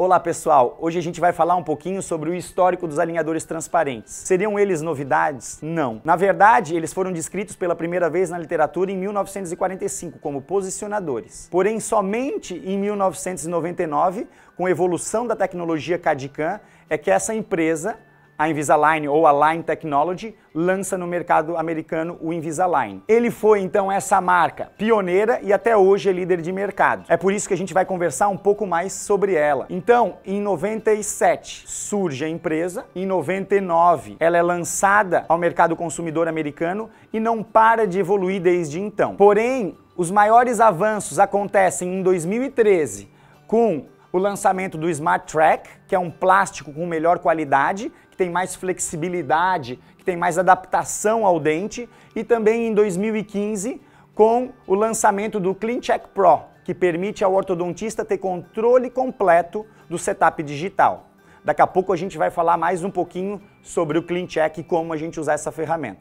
Olá pessoal, hoje a gente vai falar um pouquinho sobre o histórico dos alinhadores transparentes. Seriam eles novidades? Não. Na verdade, eles foram descritos pela primeira vez na literatura em 1945 como posicionadores. Porém, somente em 1999, com a evolução da tecnologia CAD-CAM, é que essa empresa a Invisalign ou a Line Technology lança no mercado americano o Invisalign. Ele foi então essa marca pioneira e até hoje é líder de mercado. É por isso que a gente vai conversar um pouco mais sobre ela. Então, em 97 surge a empresa, em 99 ela é lançada ao mercado consumidor americano e não para de evoluir desde então. Porém, os maiores avanços acontecem em 2013 com o lançamento do Smart Track, que é um plástico com melhor qualidade, que tem mais flexibilidade, que tem mais adaptação ao dente, e também em 2015 com o lançamento do CleanCheck Pro, que permite ao ortodontista ter controle completo do setup digital. Daqui a pouco a gente vai falar mais um pouquinho sobre o CleanCheck e como a gente usar essa ferramenta.